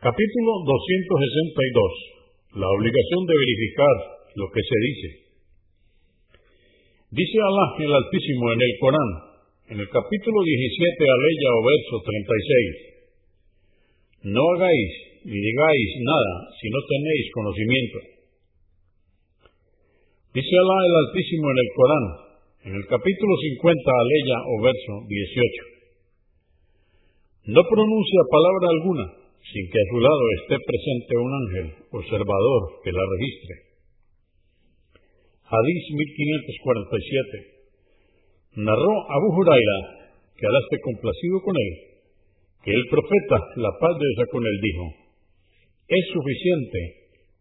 Capítulo 262. La obligación de verificar lo que se dice. Dice Alá el Altísimo en el Corán, en el capítulo 17, aleya o verso 36. No hagáis ni digáis nada si no tenéis conocimiento. Dice Alá el Altísimo en el Corán, en el capítulo 50, aleya o verso 18. No pronuncia palabra alguna sin que a su lado esté presente un ángel observador que la registre. Hadís 1547. Narró Abu Huraira, que Alá esté complacido con él, que el profeta, la paz de Dios con él, dijo, es suficiente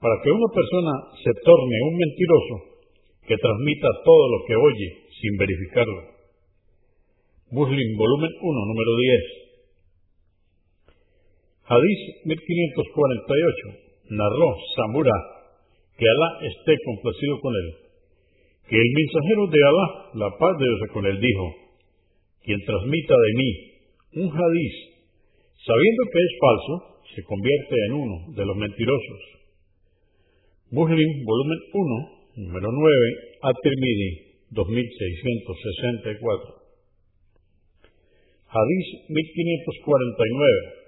para que una persona se torne un mentiroso que transmita todo lo que oye sin verificarlo. Muslim, volumen 1, número 10. Hadís 1548. Narró Samura, que Alá esté complacido con él, que el mensajero de Alá, la paz de Dios con él, dijo, quien transmita de mí un hadís, sabiendo que es falso, se convierte en uno de los mentirosos. Muslim, volumen 1, número 9, At-Tirmidhi, 2664. Hadís 1549.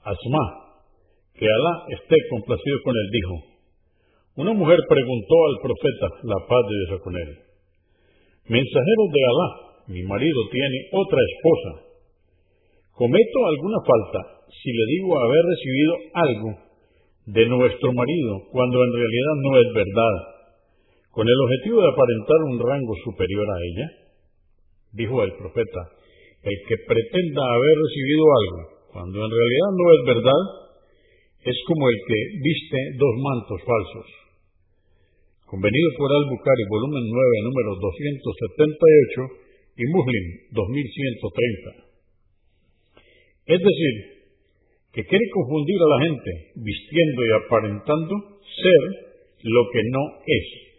Asma, que Alá esté complacido con él, dijo, una mujer preguntó al profeta, la paz de Dios con él, mensajero de Alá, mi marido tiene otra esposa. ¿Cometo alguna falta si le digo haber recibido algo de nuestro marido cuando en realidad no es verdad, con el objetivo de aparentar un rango superior a ella? Dijo el profeta, el que pretenda haber recibido algo cuando en realidad no es verdad, es como el que viste dos mantos falsos. Convenido por Al-Bukhari, volumen 9, número 278 y Muslim 2130. Es decir, que quiere confundir a la gente vistiendo y aparentando ser lo que no es.